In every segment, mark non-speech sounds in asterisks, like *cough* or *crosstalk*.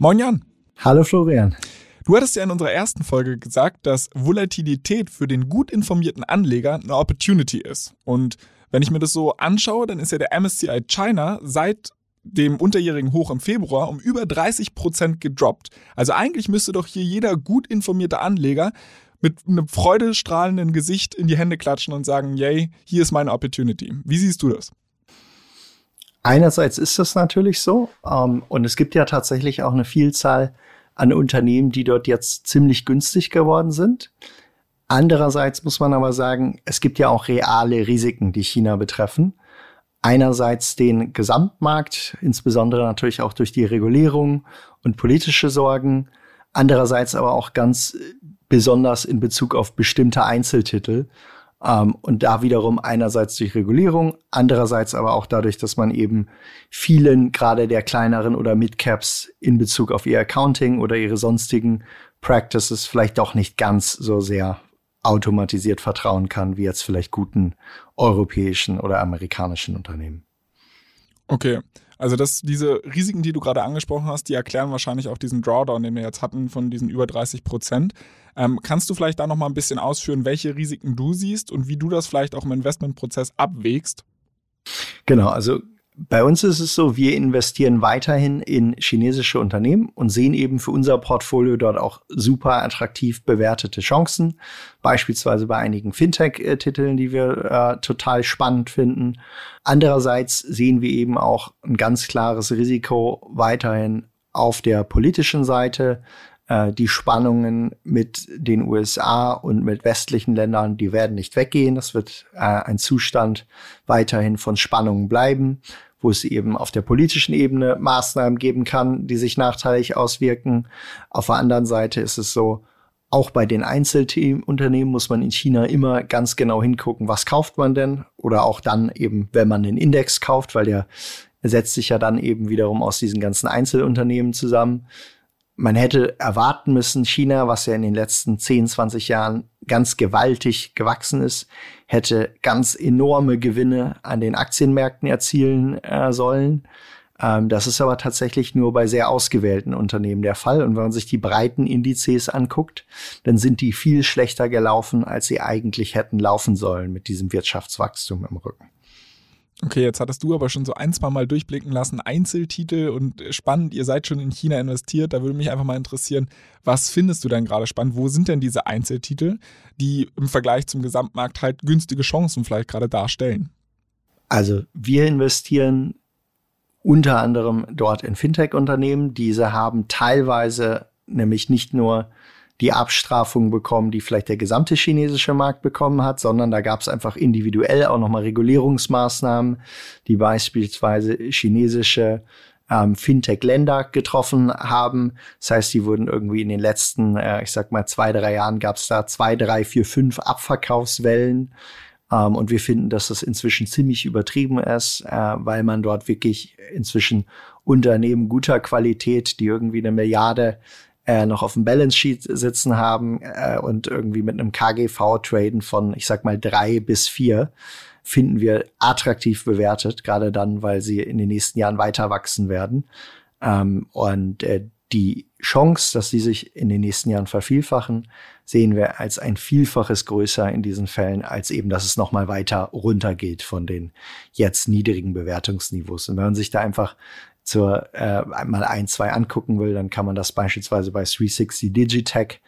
Moin Jan. Hallo Florian. Du hattest ja in unserer ersten Folge gesagt, dass Volatilität für den gut informierten Anleger eine Opportunity ist. Und wenn ich mir das so anschaue, dann ist ja der MSCI China seit dem unterjährigen Hoch im Februar um über 30 Prozent gedroppt. Also eigentlich müsste doch hier jeder gut informierte Anleger mit einem freudestrahlenden Gesicht in die Hände klatschen und sagen, yay, hier ist meine Opportunity. Wie siehst du das? Einerseits ist das natürlich so. Ähm, und es gibt ja tatsächlich auch eine Vielzahl an Unternehmen, die dort jetzt ziemlich günstig geworden sind. Andererseits muss man aber sagen, es gibt ja auch reale Risiken, die China betreffen. Einerseits den Gesamtmarkt, insbesondere natürlich auch durch die Regulierung und politische Sorgen. Andererseits aber auch ganz besonders in Bezug auf bestimmte Einzeltitel. Ähm, und da wiederum einerseits durch Regulierung, andererseits aber auch dadurch, dass man eben vielen, gerade der kleineren oder Midcaps in Bezug auf ihr Accounting oder ihre sonstigen Practices vielleicht doch nicht ganz so sehr automatisiert vertrauen kann, wie jetzt vielleicht guten europäischen oder amerikanischen Unternehmen. Okay. Also das, diese Risiken, die du gerade angesprochen hast, die erklären wahrscheinlich auch diesen Drawdown, den wir jetzt hatten von diesen über 30 Prozent. Ähm, kannst du vielleicht da noch mal ein bisschen ausführen, welche Risiken du siehst und wie du das vielleicht auch im Investmentprozess abwägst? Genau, also bei uns ist es so, wir investieren weiterhin in chinesische Unternehmen und sehen eben für unser Portfolio dort auch super attraktiv bewertete Chancen. Beispielsweise bei einigen Fintech-Titeln, die wir äh, total spannend finden. Andererseits sehen wir eben auch ein ganz klares Risiko weiterhin auf der politischen Seite. Äh, die Spannungen mit den USA und mit westlichen Ländern, die werden nicht weggehen. Das wird äh, ein Zustand weiterhin von Spannungen bleiben, wo es eben auf der politischen Ebene Maßnahmen geben kann, die sich nachteilig auswirken. Auf der anderen Seite ist es so, auch bei den Einzelunternehmen muss man in China immer ganz genau hingucken, was kauft man denn? Oder auch dann eben, wenn man den Index kauft, weil der setzt sich ja dann eben wiederum aus diesen ganzen Einzelunternehmen zusammen man hätte erwarten müssen, China, was ja in den letzten 10, 20 Jahren ganz gewaltig gewachsen ist, hätte ganz enorme Gewinne an den Aktienmärkten erzielen äh, sollen. Ähm, das ist aber tatsächlich nur bei sehr ausgewählten Unternehmen der Fall. Und wenn man sich die breiten Indizes anguckt, dann sind die viel schlechter gelaufen, als sie eigentlich hätten laufen sollen mit diesem Wirtschaftswachstum im Rücken. Okay, jetzt hattest du aber schon so ein, zwei Mal durchblicken lassen, Einzeltitel und spannend, ihr seid schon in China investiert. Da würde mich einfach mal interessieren, was findest du denn gerade spannend? Wo sind denn diese Einzeltitel, die im Vergleich zum Gesamtmarkt halt günstige Chancen vielleicht gerade darstellen? Also wir investieren unter anderem dort in Fintech-Unternehmen. Diese haben teilweise nämlich nicht nur die Abstrafung bekommen, die vielleicht der gesamte chinesische Markt bekommen hat, sondern da gab es einfach individuell auch nochmal Regulierungsmaßnahmen, die beispielsweise chinesische ähm, Fintech-Länder getroffen haben. Das heißt, die wurden irgendwie in den letzten, äh, ich sag mal, zwei, drei Jahren gab es da zwei, drei, vier, fünf Abverkaufswellen. Ähm, und wir finden, dass das inzwischen ziemlich übertrieben ist, äh, weil man dort wirklich inzwischen Unternehmen guter Qualität, die irgendwie eine Milliarde äh, noch auf dem Balance Sheet sitzen haben äh, und irgendwie mit einem KGV traden von, ich sag mal, drei bis vier, finden wir attraktiv bewertet, gerade dann, weil sie in den nächsten Jahren weiter wachsen werden. Ähm, und äh, die Chance, dass sie sich in den nächsten Jahren vervielfachen, sehen wir als ein Vielfaches größer in diesen Fällen, als eben, dass es nochmal weiter runtergeht von den jetzt niedrigen Bewertungsniveaus. Und wenn man sich da einfach zur äh, mal ein, zwei angucken will, dann kann man das beispielsweise bei 360 Digitech,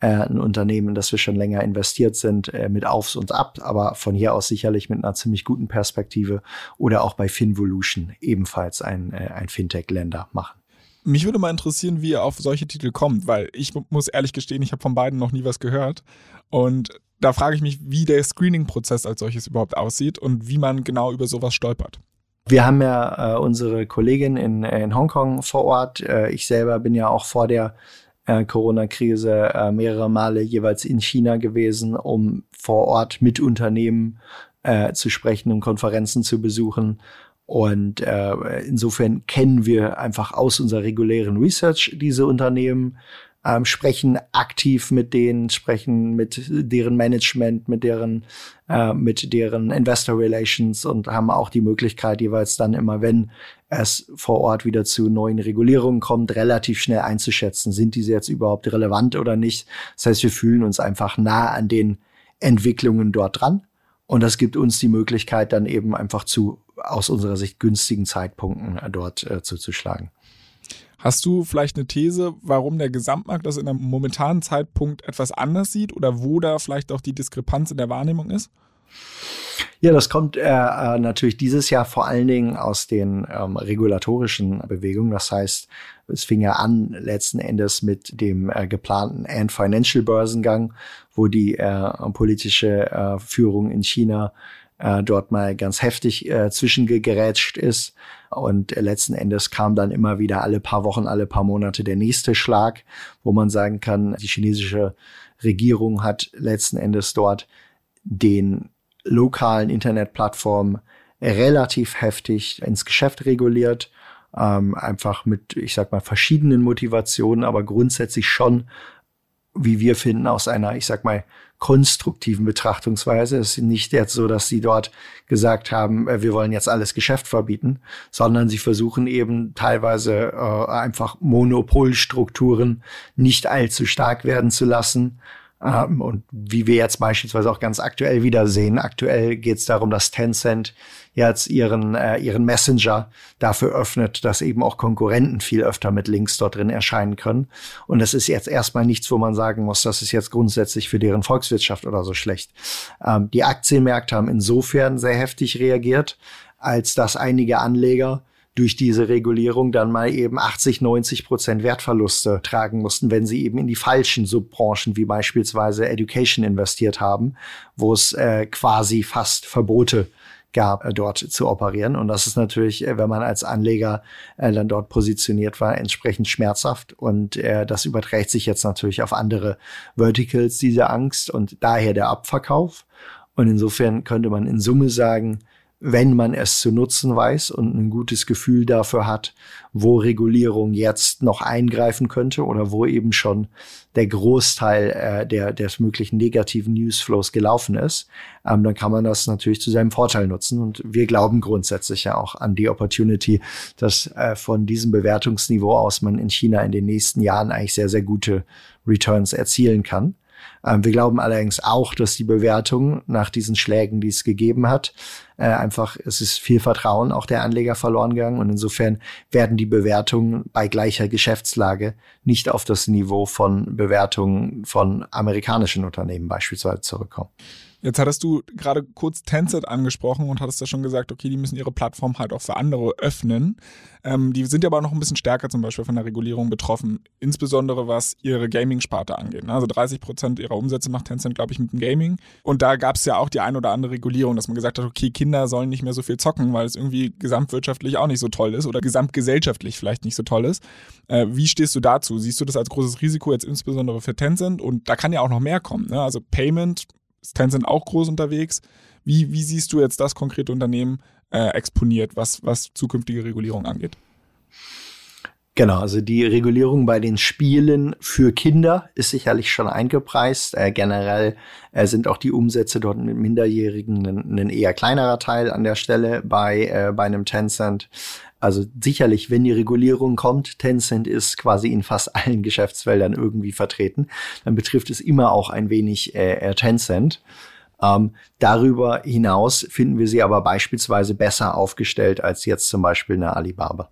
äh, ein Unternehmen, das wir schon länger investiert sind, äh, mit Aufs und Ab, aber von hier aus sicherlich mit einer ziemlich guten Perspektive oder auch bei Finvolution ebenfalls ein, äh, ein Fintech-Länder machen. Mich würde mal interessieren, wie ihr auf solche Titel kommt, weil ich muss ehrlich gestehen, ich habe von beiden noch nie was gehört. Und da frage ich mich, wie der Screening-Prozess als solches überhaupt aussieht und wie man genau über sowas stolpert. Wir haben ja äh, unsere Kollegin in, in Hongkong vor Ort. Äh, ich selber bin ja auch vor der äh, Corona-Krise äh, mehrere Male jeweils in China gewesen, um vor Ort mit Unternehmen äh, zu sprechen und Konferenzen zu besuchen. Und äh, insofern kennen wir einfach aus unserer regulären Research diese Unternehmen, ähm, sprechen aktiv mit denen, sprechen mit deren Management, mit deren, äh, mit deren Investor Relations und haben auch die Möglichkeit, jeweils dann immer, wenn es vor Ort wieder zu neuen Regulierungen kommt, relativ schnell einzuschätzen, sind diese jetzt überhaupt relevant oder nicht. Das heißt, wir fühlen uns einfach nah an den Entwicklungen dort dran. Und das gibt uns die Möglichkeit, dann eben einfach zu aus unserer Sicht günstigen Zeitpunkten äh, dort äh, zuzuschlagen. Hast du vielleicht eine These, warum der Gesamtmarkt das in einem momentanen Zeitpunkt etwas anders sieht oder wo da vielleicht auch die Diskrepanz in der Wahrnehmung ist? Ja, das kommt äh, äh natürlich dieses Jahr vor allen Dingen aus den ähm, regulatorischen Bewegungen. Das heißt, es fing ja an letzten Endes mit dem äh, geplanten Ant Financial Börsengang, wo die äh, politische äh, Führung in China äh, dort mal ganz heftig äh, zwischengegerätscht ist. Und letzten Endes kam dann immer wieder alle paar Wochen, alle paar Monate der nächste Schlag, wo man sagen kann, die chinesische Regierung hat letzten Endes dort den lokalen Internetplattformen relativ heftig ins Geschäft reguliert. Ähm, einfach mit, ich sag mal, verschiedenen Motivationen, aber grundsätzlich schon, wie wir finden, aus einer, ich sag mal, konstruktiven Betrachtungsweise. Es ist nicht jetzt so, dass sie dort gesagt haben, äh, wir wollen jetzt alles Geschäft verbieten, sondern sie versuchen eben teilweise äh, einfach Monopolstrukturen nicht allzu stark werden zu lassen ähm, und wie wir jetzt beispielsweise auch ganz aktuell wieder sehen, aktuell geht es darum, dass Tencent jetzt ihren, äh, ihren Messenger dafür öffnet, dass eben auch Konkurrenten viel öfter mit Links dort drin erscheinen können. Und das ist jetzt erstmal nichts, wo man sagen muss, das ist jetzt grundsätzlich für deren Volkswirtschaft oder so schlecht. Ähm, die Aktienmärkte haben insofern sehr heftig reagiert, als dass einige Anleger durch diese Regulierung dann mal eben 80, 90 Prozent Wertverluste tragen mussten, wenn sie eben in die falschen Subbranchen wie beispielsweise Education investiert haben, wo es äh, quasi fast Verbote gab, äh, dort zu operieren. Und das ist natürlich, äh, wenn man als Anleger äh, dann dort positioniert war, entsprechend schmerzhaft. Und äh, das überträgt sich jetzt natürlich auf andere Verticals, diese Angst und daher der Abverkauf. Und insofern könnte man in Summe sagen, wenn man es zu nutzen weiß und ein gutes Gefühl dafür hat, wo Regulierung jetzt noch eingreifen könnte oder wo eben schon der Großteil äh, der, des möglichen negativen Newsflows gelaufen ist, ähm, dann kann man das natürlich zu seinem Vorteil nutzen. Und wir glauben grundsätzlich ja auch an die Opportunity, dass äh, von diesem Bewertungsniveau aus man in China in den nächsten Jahren eigentlich sehr, sehr gute Returns erzielen kann. Ähm, wir glauben allerdings auch, dass die Bewertung nach diesen Schlägen, die es gegeben hat, äh, einfach, es ist viel Vertrauen auch der Anleger verloren gegangen und insofern werden die Bewertungen bei gleicher Geschäftslage nicht auf das Niveau von Bewertungen von amerikanischen Unternehmen beispielsweise zurückkommen. Jetzt hattest du gerade kurz Tencent angesprochen und hattest ja schon gesagt, okay, die müssen ihre Plattform halt auch für andere öffnen. Ähm, die sind ja aber noch ein bisschen stärker zum Beispiel von der Regulierung betroffen, insbesondere was ihre Gaming-Sparte angeht. Ne? Also 30 Prozent ihrer Umsätze macht Tencent, glaube ich, mit dem Gaming. Und da gab es ja auch die ein oder andere Regulierung, dass man gesagt hat, okay, Kinder sollen nicht mehr so viel zocken, weil es irgendwie gesamtwirtschaftlich auch nicht so toll ist oder gesamtgesellschaftlich vielleicht nicht so toll ist. Äh, wie stehst du dazu? Siehst du das als großes Risiko jetzt insbesondere für Tencent? Und da kann ja auch noch mehr kommen. Ne? Also Payment Tencent auch groß unterwegs. Wie, wie siehst du jetzt das konkrete Unternehmen äh, exponiert, was, was zukünftige Regulierung angeht? Genau, also die Regulierung bei den Spielen für Kinder ist sicherlich schon eingepreist. Äh, generell äh, sind auch die Umsätze dort mit Minderjährigen ein, ein, eher kleinerer Teil an der Stelle bei, äh, bei einem Tencent. Also sicherlich, wenn die Regulierung kommt, Tencent ist quasi in fast allen Geschäftsfeldern irgendwie vertreten, dann betrifft es immer auch ein wenig äh, Tencent. Ähm, darüber hinaus finden wir sie aber beispielsweise besser aufgestellt als jetzt zum Beispiel eine Alibaba.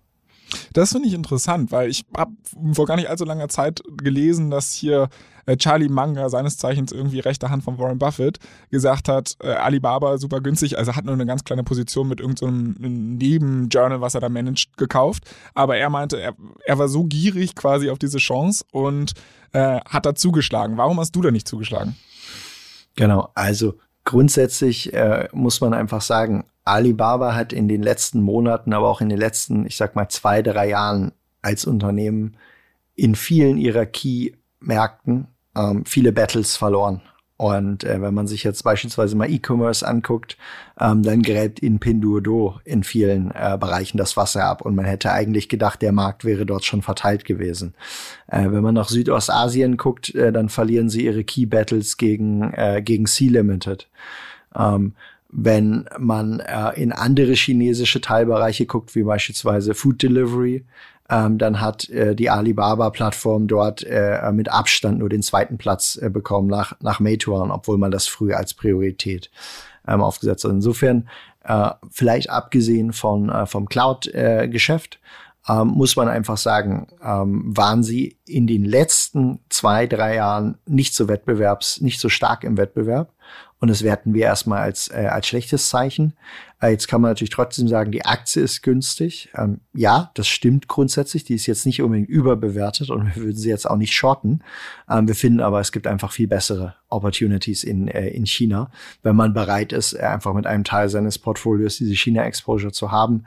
Das finde ich interessant, weil ich habe vor gar nicht allzu langer Zeit gelesen, dass hier äh, Charlie Munger, seines Zeichens irgendwie rechte Hand von Warren Buffett, gesagt hat, äh, Alibaba super günstig, also hat nur eine ganz kleine Position mit irgendeinem so Nebenjournal, was er da managt, gekauft. Aber er meinte, er, er war so gierig quasi auf diese Chance und äh, hat da zugeschlagen. Warum hast du da nicht zugeschlagen? Genau, also grundsätzlich äh, muss man einfach sagen, Alibaba hat in den letzten Monaten, aber auch in den letzten, ich sag mal, zwei, drei Jahren als Unternehmen in vielen ihrer Key-Märkten ähm, viele Battles verloren. Und äh, wenn man sich jetzt beispielsweise mal E-Commerce anguckt, ähm, dann gräbt in Pinduoduo in vielen äh, Bereichen das Wasser ab. Und man hätte eigentlich gedacht, der Markt wäre dort schon verteilt gewesen. Äh, wenn man nach Südostasien guckt, äh, dann verlieren sie ihre Key Battles gegen, äh, gegen Sea Limited. Ähm, wenn man äh, in andere chinesische Teilbereiche guckt, wie beispielsweise Food Delivery, ähm, dann hat äh, die Alibaba-Plattform dort äh, mit Abstand nur den zweiten Platz äh, bekommen nach, nach Meituan, obwohl man das früher als Priorität ähm, aufgesetzt hat. Insofern, äh, vielleicht abgesehen von, äh, vom Cloud-Geschäft, ähm, muss man einfach sagen, ähm, waren sie in den letzten zwei, drei Jahren nicht so wettbewerbs, nicht so stark im Wettbewerb. Und das werten wir erstmal als, äh, als schlechtes Zeichen. Äh, jetzt kann man natürlich trotzdem sagen, die Aktie ist günstig. Ähm, ja, das stimmt grundsätzlich. Die ist jetzt nicht unbedingt überbewertet und *laughs* wir würden sie jetzt auch nicht shorten. Ähm, wir finden aber, es gibt einfach viel bessere Opportunities in, äh, in China, wenn man bereit ist, äh, einfach mit einem Teil seines Portfolios diese China-Exposure zu haben.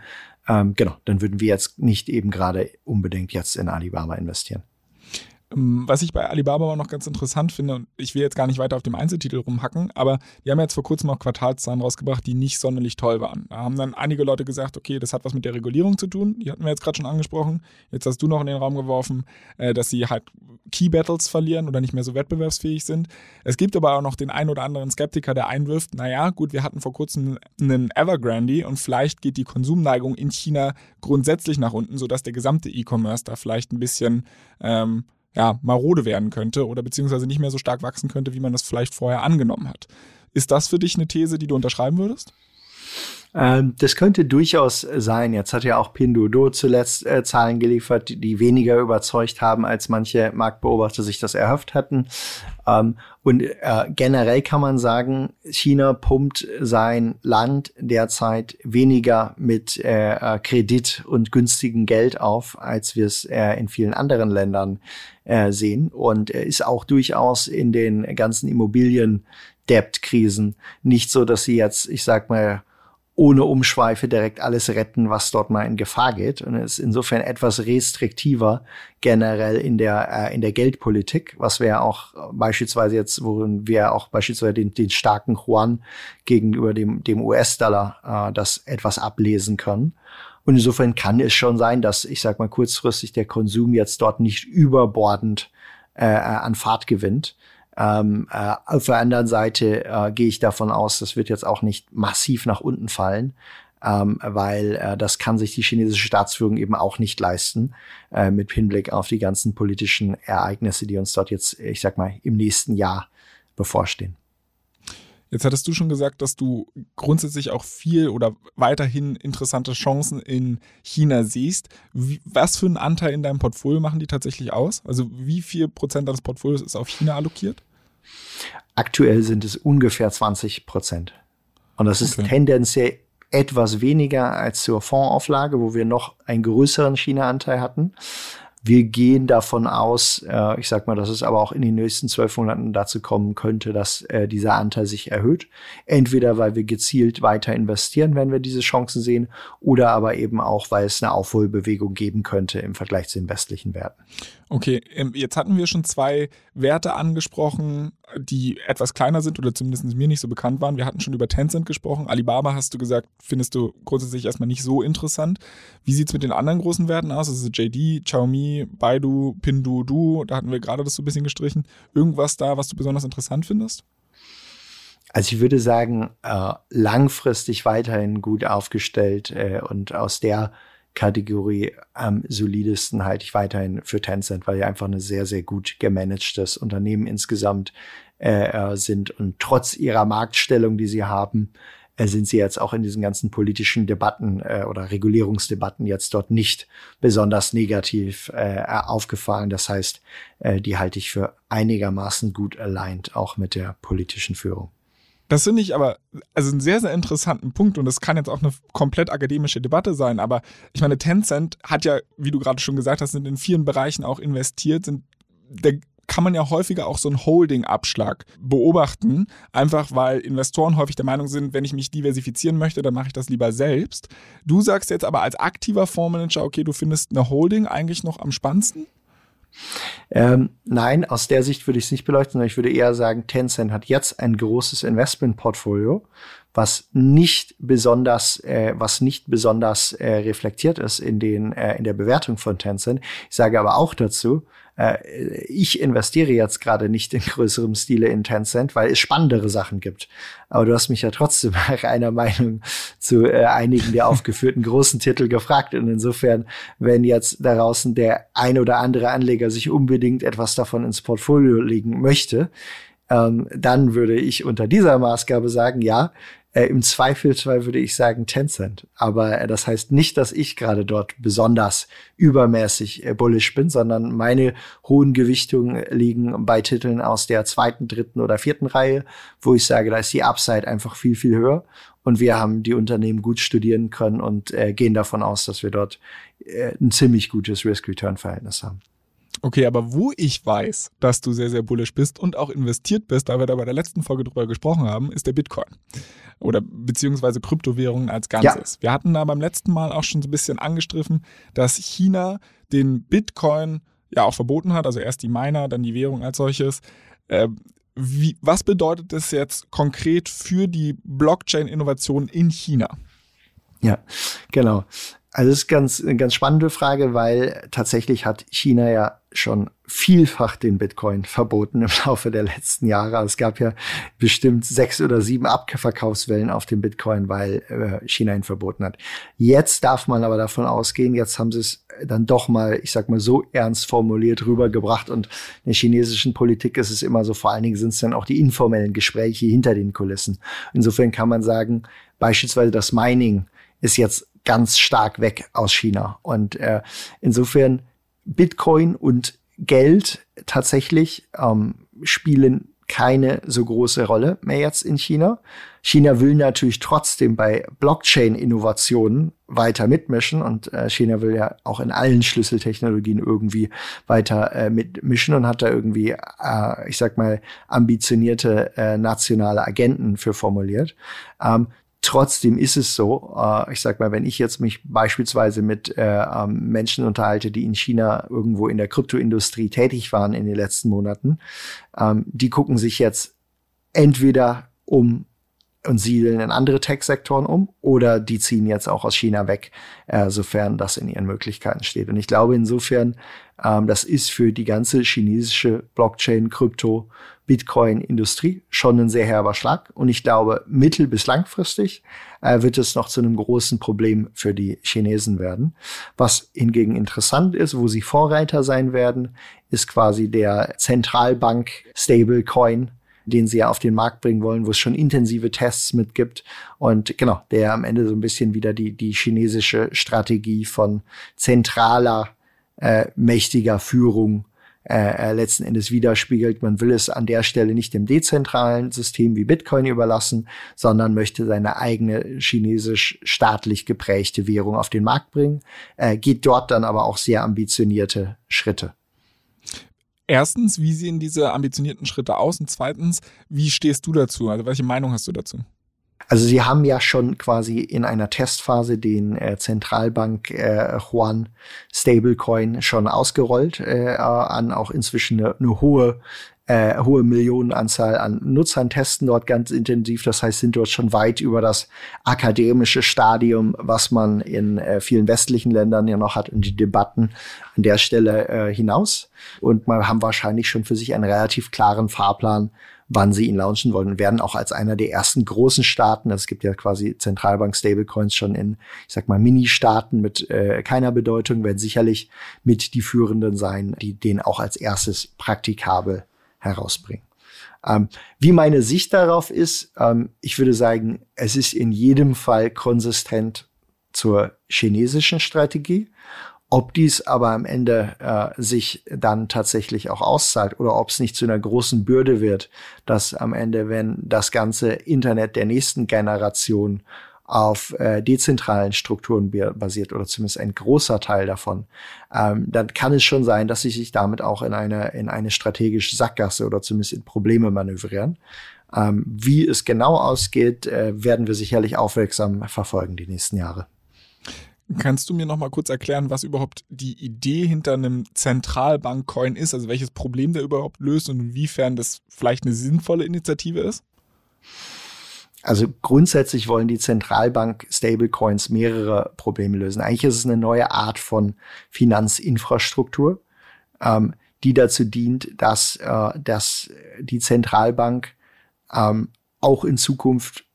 Ähm, genau, dann würden wir jetzt nicht eben gerade unbedingt jetzt in Alibaba investieren. Ähm, was ich bei Alibaba aber noch ganz interessant finde, und ich will jetzt gar nicht weiter auf dem Einzeltitel rumhacken, aber die haben jetzt vor kurzem auch Quartalszahlen rausgebracht, die nicht sonderlich toll waren. Da haben dann einige Leute gesagt, okay, das hat was mit der Regulierung zu tun, die hatten wir jetzt gerade schon angesprochen. Jetzt hast du noch in den Raum geworfen, äh, dass sie halt Key Battles verlieren oder nicht mehr so wettbewerbsfähig sind. Es gibt aber auch noch den einen oder anderen Skeptiker, der einwirft, naja, gut, wir hatten vor kurzem einen Evergrande und vielleicht geht die Konsumneigung in China grundsätzlich nach unten, sodass der gesamte E-Commerce da vielleicht ein bisschen ähm, ja, marode werden könnte oder beziehungsweise nicht mehr so stark wachsen könnte, wie man das vielleicht vorher angenommen hat. Ist das für dich eine These, die du unterschreiben würdest? Ähm, das könnte durchaus sein. Jetzt hat ja auch Pinduoduo zuletzt äh, Zahlen geliefert, die, die, weniger überzeugt haben, als manche Marktbeobachter sich das erhofft hatten. Ähm, und äh, generell kann man sagen, China pumpt sein Land derzeit weniger mit äh, äh Kredit und günstigem Geld auf, als wir es äh, in vielen anderen Ländern äh, sehen. Und ist auch durchaus in den ganzen Immobilien Debt-Krisen nicht so, dass sie jetzt, ich sag mal, ohne Umschweife direkt alles retten, was dort mal in Gefahr geht. Und ist insofern etwas restriktiver generell in der, äh, in der Geldpolitik, was wir auch beispielsweise jetzt, worin wir auch beispielsweise den, den starken Yuan gegenüber dem, dem US-Dollar äh, das etwas ablesen können. Und insofern kann es schon sein, dass, ich sag mal, kurzfristig der Konsum jetzt dort nicht überbordend äh, äh an Fahrt gewinnt. Ähm, äh, auf der anderen Seite äh, gehe ich davon aus, das wird jetzt auch nicht massiv nach unten fallen, ähm, weil äh, das kann sich die chinesische Staatsführung eben auch nicht leisten, äh, mit Hinblick auf die ganzen politischen Ereignisse, die uns dort jetzt, ich sag mal, im nächsten Jahr bevorstehen. Jetzt hattest du schon gesagt, dass du grundsätzlich auch viel oder weiterhin interessante Chancen in China siehst. Wie, was für einen Anteil in deinem Portfolio machen die tatsächlich aus? Also wie viel Prozent deines Portfolios ist auf China allokiert? Aktuell sind es ungefähr 20 Prozent. Und das ist okay. tendenziell etwas weniger als zur Fondsauflage, wo wir noch einen größeren China-Anteil hatten. Wir gehen davon aus, äh, ich sag mal, dass es aber auch in den nächsten zwölf Monaten dazu kommen könnte, dass äh, dieser Anteil sich erhöht. Entweder weil wir gezielt weiter investieren, wenn wir diese Chancen sehen, oder aber eben auch, weil es eine Aufholbewegung geben könnte im Vergleich zu den westlichen Werten. Okay, ähm, jetzt hatten wir schon zwei Werte angesprochen, die etwas kleiner sind oder zumindest mir nicht so bekannt waren. Wir hatten schon über Tencent gesprochen. Alibaba hast du gesagt, findest du grundsätzlich erstmal nicht so interessant. Wie sieht es mit den anderen großen Werten aus? Also JD, Xiaomi, Baidu, Pinduoduo, da hatten wir gerade das so ein bisschen gestrichen. Irgendwas da, was du besonders interessant findest? Also ich würde sagen, äh, langfristig weiterhin gut aufgestellt äh, und aus der Kategorie am solidesten halte ich weiterhin für Tencent, weil die einfach eine sehr, sehr gut gemanagtes Unternehmen insgesamt äh, sind und trotz ihrer Marktstellung, die sie haben, äh, sind sie jetzt auch in diesen ganzen politischen Debatten äh, oder Regulierungsdebatten jetzt dort nicht besonders negativ äh, aufgefallen. Das heißt, äh, die halte ich für einigermaßen gut aligned, auch mit der politischen Führung. Das finde ich aber also einen sehr, sehr interessanten Punkt und das kann jetzt auch eine komplett akademische Debatte sein, aber ich meine, Tencent hat ja, wie du gerade schon gesagt hast, sind in vielen Bereichen auch investiert, sind der kann man ja häufiger auch so einen Holding-Abschlag beobachten, einfach weil Investoren häufig der Meinung sind, wenn ich mich diversifizieren möchte, dann mache ich das lieber selbst. Du sagst jetzt aber als aktiver Fondsmanager, okay, du findest eine Holding eigentlich noch am spannendsten? Ähm, nein, aus der Sicht würde ich es nicht beleuchten, sondern ich würde eher sagen, Tencent hat jetzt ein großes Investmentportfolio, was nicht besonders, äh, was nicht besonders äh, reflektiert ist in den äh, in der Bewertung von Tencent. Ich sage aber auch dazu, äh, ich investiere jetzt gerade nicht in größerem Stile in Tencent, weil es spannendere Sachen gibt. Aber du hast mich ja trotzdem *laughs* nach einer Meinung zu äh, einigen der aufgeführten großen Titel gefragt. Und insofern, wenn jetzt da draußen der ein oder andere Anleger sich unbedingt etwas davon ins Portfolio legen möchte, ähm, dann würde ich unter dieser Maßgabe sagen, ja, äh, Im Zweifelsfall würde ich sagen Tencent. Aber äh, das heißt nicht, dass ich gerade dort besonders übermäßig äh, bullish bin, sondern meine hohen Gewichtungen liegen bei Titeln aus der zweiten, dritten oder vierten Reihe, wo ich sage, da ist die Upside einfach viel, viel höher. Und wir haben die Unternehmen gut studieren können und äh, gehen davon aus, dass wir dort äh, ein ziemlich gutes Risk-Return-Verhältnis haben. Okay, aber wo ich weiß, dass du sehr, sehr bullish bist und auch investiert bist, da wir da bei der letzten Folge drüber gesprochen haben, ist der Bitcoin. Oder beziehungsweise Kryptowährungen als Ganzes. Ja. Wir hatten da beim letzten Mal auch schon so ein bisschen angestriffen, dass China den Bitcoin ja auch verboten hat, also erst die Miner, dann die Währung als solches. Äh, wie, was bedeutet das jetzt konkret für die Blockchain-Innovation in China? Ja, genau. Also das ist ganz, eine ganz spannende Frage, weil tatsächlich hat China ja schon vielfach den Bitcoin verboten im Laufe der letzten Jahre. Es gab ja bestimmt sechs oder sieben Abverkaufswellen auf dem Bitcoin, weil äh, China ihn verboten hat. Jetzt darf man aber davon ausgehen, jetzt haben sie es dann doch mal, ich sag mal, so ernst formuliert rübergebracht. Und in der chinesischen Politik ist es immer so, vor allen Dingen sind es dann auch die informellen Gespräche hinter den Kulissen. Insofern kann man sagen, beispielsweise das Mining ist jetzt ganz stark weg aus China. Und äh, insofern Bitcoin und Geld tatsächlich ähm, spielen keine so große Rolle mehr jetzt in China. China will natürlich trotzdem bei Blockchain-Innovationen weiter mitmischen und äh, China will ja auch in allen Schlüsseltechnologien irgendwie weiter äh, mitmischen und hat da irgendwie, äh, ich sag mal, ambitionierte äh, nationale Agenten für formuliert. Ähm, Trotzdem ist es so, äh, ich sag mal, wenn ich jetzt mich beispielsweise mit äh, ähm, Menschen unterhalte, die in China irgendwo in der Kryptoindustrie tätig waren in den letzten Monaten, ähm, die gucken sich jetzt entweder um und siedeln in andere Tech-Sektoren um oder die ziehen jetzt auch aus China weg, äh, sofern das in ihren Möglichkeiten steht. Und ich glaube insofern, ähm, das ist für die ganze chinesische Blockchain, Krypto, Bitcoin-Industrie schon ein sehr herber Schlag. Und ich glaube, mittel- bis langfristig äh, wird es noch zu einem großen Problem für die Chinesen werden. Was hingegen interessant ist, wo sie Vorreiter sein werden, ist quasi der Zentralbank Stablecoin, den sie ja auf den Markt bringen wollen, wo es schon intensive Tests mitgibt. Und genau, der am Ende so ein bisschen wieder die, die chinesische Strategie von zentraler, äh, mächtiger Führung äh, äh, letzten Endes widerspiegelt. Man will es an der Stelle nicht dem dezentralen System wie Bitcoin überlassen, sondern möchte seine eigene chinesisch staatlich geprägte Währung auf den Markt bringen, äh, geht dort dann aber auch sehr ambitionierte Schritte. Erstens, wie sehen diese ambitionierten Schritte aus? Und zweitens, wie stehst du dazu? Also welche Meinung hast du dazu? Also sie haben ja schon quasi in einer Testphase den äh, Zentralbank äh, Yuan Stablecoin schon ausgerollt, äh, an auch inzwischen eine, eine hohe äh, hohe Millionenanzahl an Nutzern testen dort ganz intensiv. Das heißt, sind dort schon weit über das akademische Stadium, was man in äh, vielen westlichen Ländern ja noch hat, in die Debatten an der Stelle äh, hinaus. Und man haben wahrscheinlich schon für sich einen relativ klaren Fahrplan, wann sie ihn launchen wollen und werden auch als einer der ersten großen Staaten, es gibt ja quasi Zentralbank-Stablecoins schon in, ich sag mal, Mini-Staaten mit äh, keiner Bedeutung, werden sicherlich mit die führenden sein, die den auch als erstes praktikabel herausbringen. Ähm, wie meine Sicht darauf ist, ähm, ich würde sagen, es ist in jedem Fall konsistent zur chinesischen Strategie. Ob dies aber am Ende äh, sich dann tatsächlich auch auszahlt oder ob es nicht zu einer großen Bürde wird, dass am Ende, wenn das ganze Internet der nächsten Generation auf äh, dezentralen Strukturen basiert oder zumindest ein großer Teil davon, ähm, dann kann es schon sein, dass sie sich damit auch in eine, in eine strategische Sackgasse oder zumindest in Probleme manövrieren. Ähm, wie es genau ausgeht, äh, werden wir sicherlich aufmerksam verfolgen die nächsten Jahre. Kannst du mir noch mal kurz erklären, was überhaupt die Idee hinter einem Zentralbank-Coin ist? Also welches Problem der überhaupt löst und inwiefern das vielleicht eine sinnvolle Initiative ist? Also grundsätzlich wollen die Zentralbank Stablecoins mehrere Probleme lösen. Eigentlich ist es eine neue Art von Finanzinfrastruktur, ähm, die dazu dient, dass, äh, dass die Zentralbank ähm, auch in Zukunft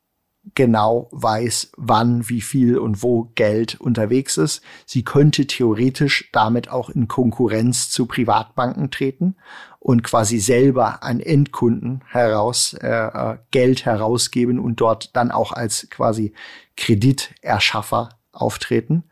genau weiß, wann, wie viel und wo Geld unterwegs ist. Sie könnte theoretisch damit auch in Konkurrenz zu Privatbanken treten und quasi selber an Endkunden heraus äh, äh Geld herausgeben und dort dann auch als quasi Krediterschaffer auftreten,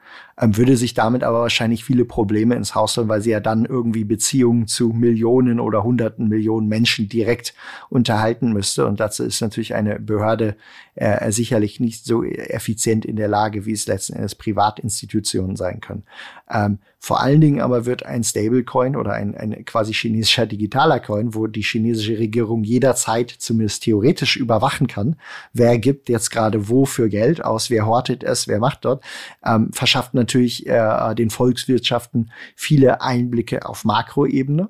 würde sich damit aber wahrscheinlich viele Probleme ins Haus holen, weil sie ja dann irgendwie Beziehungen zu Millionen oder Hunderten Millionen Menschen direkt unterhalten müsste. Und dazu ist natürlich eine Behörde äh, sicherlich nicht so effizient in der Lage, wie es letzten Endes Privatinstitutionen sein können. Ähm, vor allen Dingen aber wird ein Stablecoin oder ein, ein quasi chinesischer digitaler Coin, wo die chinesische Regierung jederzeit zumindest theoretisch überwachen kann, wer gibt jetzt gerade wo Geld aus, wer hortet es, wer macht dort, ähm, verschafft natürlich äh, den Volkswirtschaften viele Einblicke auf Makroebene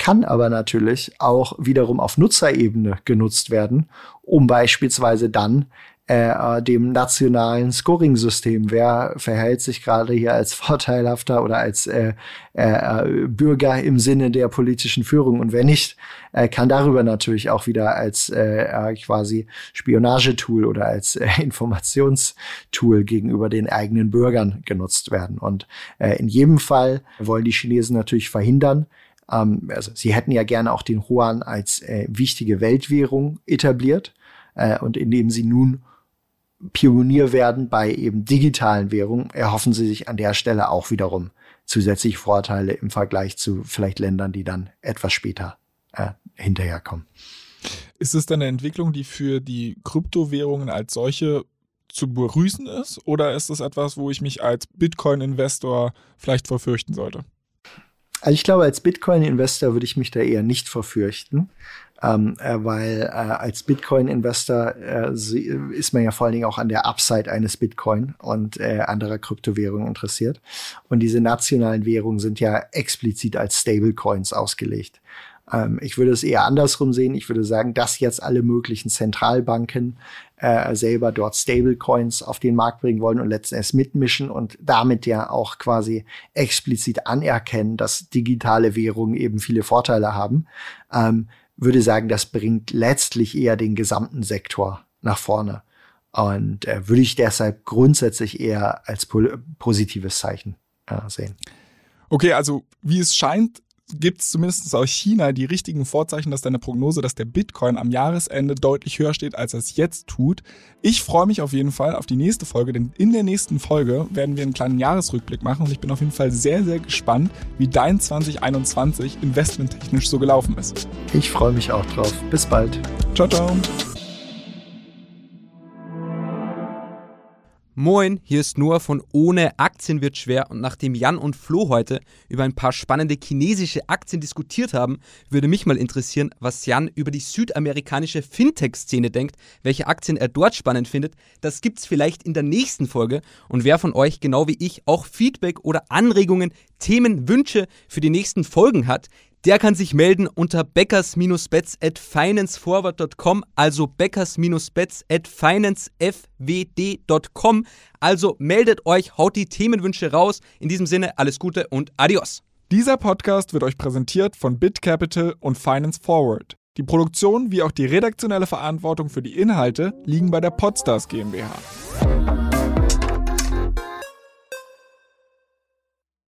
kann aber natürlich auch wiederum auf Nutzerebene genutzt werden, um beispielsweise dann äh, dem nationalen Scoring-System. Wer verhält sich gerade hier als vorteilhafter oder als äh, äh, Bürger im Sinne der politischen Führung und wer nicht, äh, kann darüber natürlich auch wieder als äh, quasi Spionagetool oder als äh, *laughs* Informationstool gegenüber den eigenen Bürgern genutzt werden. Und äh, in jedem Fall wollen die Chinesen natürlich verhindern, ähm, also sie hätten ja gerne auch den Yuan als äh, wichtige Weltwährung etabliert. Äh, und indem sie nun Pionier werden bei eben digitalen Währungen, erhoffen sie sich an der Stelle auch wiederum zusätzliche Vorteile im Vergleich zu vielleicht Ländern, die dann etwas später äh, hinterherkommen. Ist es dann eine Entwicklung, die für die Kryptowährungen als solche zu begrüßen ist? Oder ist es etwas, wo ich mich als Bitcoin-Investor vielleicht verfürchten sollte? Also ich glaube, als Bitcoin-Investor würde ich mich da eher nicht verfürchten ähm, äh, weil äh, als Bitcoin-Investor äh, ist man ja vor allen Dingen auch an der Upside eines Bitcoin und äh, anderer Kryptowährungen interessiert. Und diese nationalen Währungen sind ja explizit als Stablecoins ausgelegt. Ähm, ich würde es eher andersrum sehen. Ich würde sagen, dass jetzt alle möglichen Zentralbanken äh, selber dort Stablecoins auf den Markt bringen wollen und letzten Endes mitmischen und damit ja auch quasi explizit anerkennen, dass digitale Währungen eben viele Vorteile haben. Ähm, würde sagen, das bringt letztlich eher den gesamten Sektor nach vorne. Und äh, würde ich deshalb grundsätzlich eher als po positives Zeichen äh, sehen. Okay, also wie es scheint, gibt es zumindest aus China die richtigen Vorzeichen, dass deine Prognose, dass der Bitcoin am Jahresende deutlich höher steht, als er es jetzt tut. Ich freue mich auf jeden Fall auf die nächste Folge, denn in der nächsten Folge werden wir einen kleinen Jahresrückblick machen und ich bin auf jeden Fall sehr, sehr gespannt, wie dein 2021 investmenttechnisch so gelaufen ist. Ich freue mich auch drauf. Bis bald. Ciao, ciao. Moin, hier ist Noah von Ohne. Aktien wird schwer. Und nachdem Jan und Flo heute über ein paar spannende chinesische Aktien diskutiert haben, würde mich mal interessieren, was Jan über die südamerikanische Fintech-Szene denkt, welche Aktien er dort spannend findet. Das gibt's vielleicht in der nächsten Folge. Und wer von euch genau wie ich auch Feedback oder Anregungen, Themen, Wünsche für die nächsten Folgen hat, der kann sich melden unter beckers-bets at financeforward.com, also beckers-bets at financefwd.com. Also meldet euch, haut die Themenwünsche raus. In diesem Sinne, alles Gute und adios. Dieser Podcast wird euch präsentiert von BitCapital und Finance Forward. Die Produktion wie auch die redaktionelle Verantwortung für die Inhalte liegen bei der Podstars GmbH.